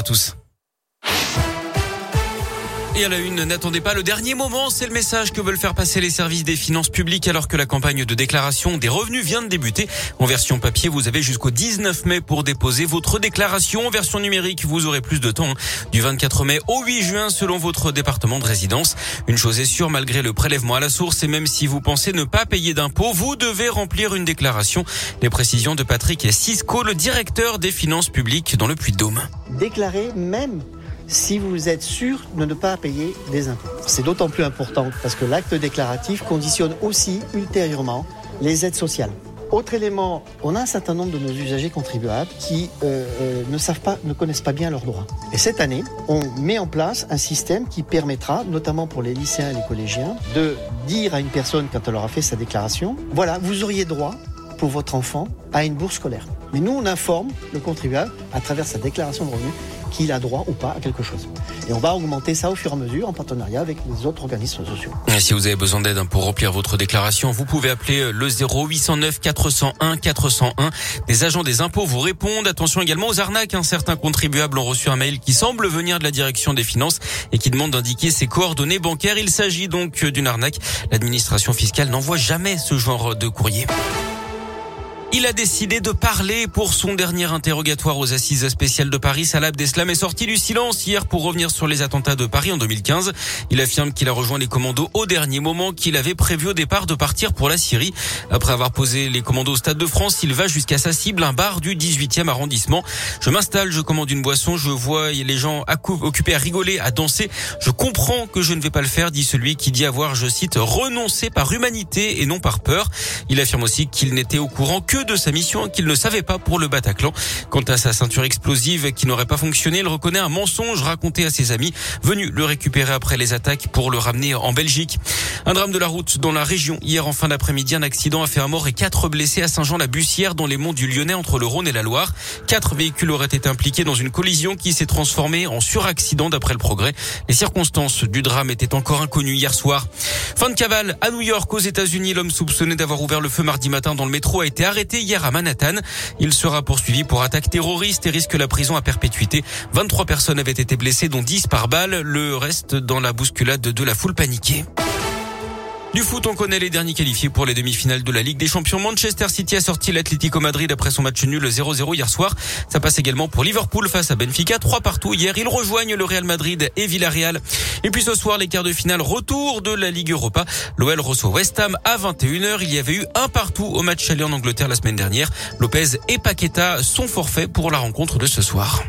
à tous. Et à la une, n'attendez pas le dernier moment, c'est le message que veulent faire passer les services des finances publiques alors que la campagne de déclaration des revenus vient de débuter. En version papier, vous avez jusqu'au 19 mai pour déposer votre déclaration. En version numérique, vous aurez plus de temps, hein. du 24 mai au 8 juin selon votre département de résidence. Une chose est sûre, malgré le prélèvement à la source et même si vous pensez ne pas payer d'impôts, vous devez remplir une déclaration. Les précisions de Patrick Cisco, le directeur des finances publiques dans le Puy-de-Dôme. Déclarer même si vous êtes sûr de ne pas payer des impôts. C'est d'autant plus important parce que l'acte déclaratif conditionne aussi ultérieurement les aides sociales. Autre élément, on a un certain nombre de nos usagers contribuables qui euh, euh, ne ne connaissent pas bien leurs droits. Et cette année, on met en place un système qui permettra, notamment pour les lycéens et les collégiens, de dire à une personne quand elle aura fait sa déclaration, voilà, vous auriez droit pour votre enfant à une bourse scolaire. Mais nous, on informe le contribuable à travers sa déclaration de revenus qu'il a droit ou pas à quelque chose. Et on va augmenter ça au fur et à mesure en partenariat avec les autres organismes sociaux. Si vous avez besoin d'aide pour remplir votre déclaration, vous pouvez appeler le 0809 401 401. Des agents des impôts vous répondent. Attention également aux arnaques. Un certain contribuable ont reçu un mail qui semble venir de la direction des finances et qui demande d'indiquer ses coordonnées bancaires. Il s'agit donc d'une arnaque. L'administration fiscale n'envoie jamais ce genre de courrier. Il a décidé de parler pour son dernier interrogatoire aux assises spéciales de Paris. Salah Abdeslam est sorti du silence hier pour revenir sur les attentats de Paris en 2015. Il affirme qu'il a rejoint les commandos au dernier moment, qu'il avait prévu au départ de partir pour la Syrie. Après avoir posé les commandos au Stade de France, il va jusqu'à sa cible, un bar du 18e arrondissement. Je m'installe, je commande une boisson, je vois les gens occupés à rigoler, à danser. Je comprends que je ne vais pas le faire, dit celui qui dit avoir, je cite, renoncé par humanité et non par peur. Il affirme aussi qu'il n'était au courant que de sa mission qu'il ne savait pas pour le Bataclan. Quant à sa ceinture explosive qui n'aurait pas fonctionné, il reconnaît un mensonge raconté à ses amis venus le récupérer après les attaques pour le ramener en Belgique. Un drame de la route dans la région. Hier en fin d'après-midi, un accident a fait un mort et quatre blessés à Saint-Jean-la-Bussière dans les monts du Lyonnais entre le Rhône et la Loire. Quatre véhicules auraient été impliqués dans une collision qui s'est transformée en suraccident d'après le progrès. Les circonstances du drame étaient encore inconnues hier soir. Fin de cavale à New York aux États-Unis. L'homme soupçonné d'avoir ouvert le feu mardi matin dans le métro a été arrêté hier à Manhattan. Il sera poursuivi pour attaque terroriste et risque la prison à perpétuité. 23 personnes avaient été blessées, dont 10 par balle. Le reste dans la bousculade de la foule paniquée. Du foot, on connaît les derniers qualifiés pour les demi-finales de la Ligue des Champions. Manchester City a sorti l'Atlético Madrid après son match nul 0-0 hier soir. Ça passe également pour Liverpool face à Benfica. Trois partout hier. Ils rejoignent le Real Madrid et Villarreal. Et puis ce soir, les quarts de finale, retour de la Ligue Europa. L'OL reçoit West Ham à 21h. Il y avait eu un partout au match aller en Angleterre la semaine dernière. Lopez et Paqueta sont forfaits pour la rencontre de ce soir.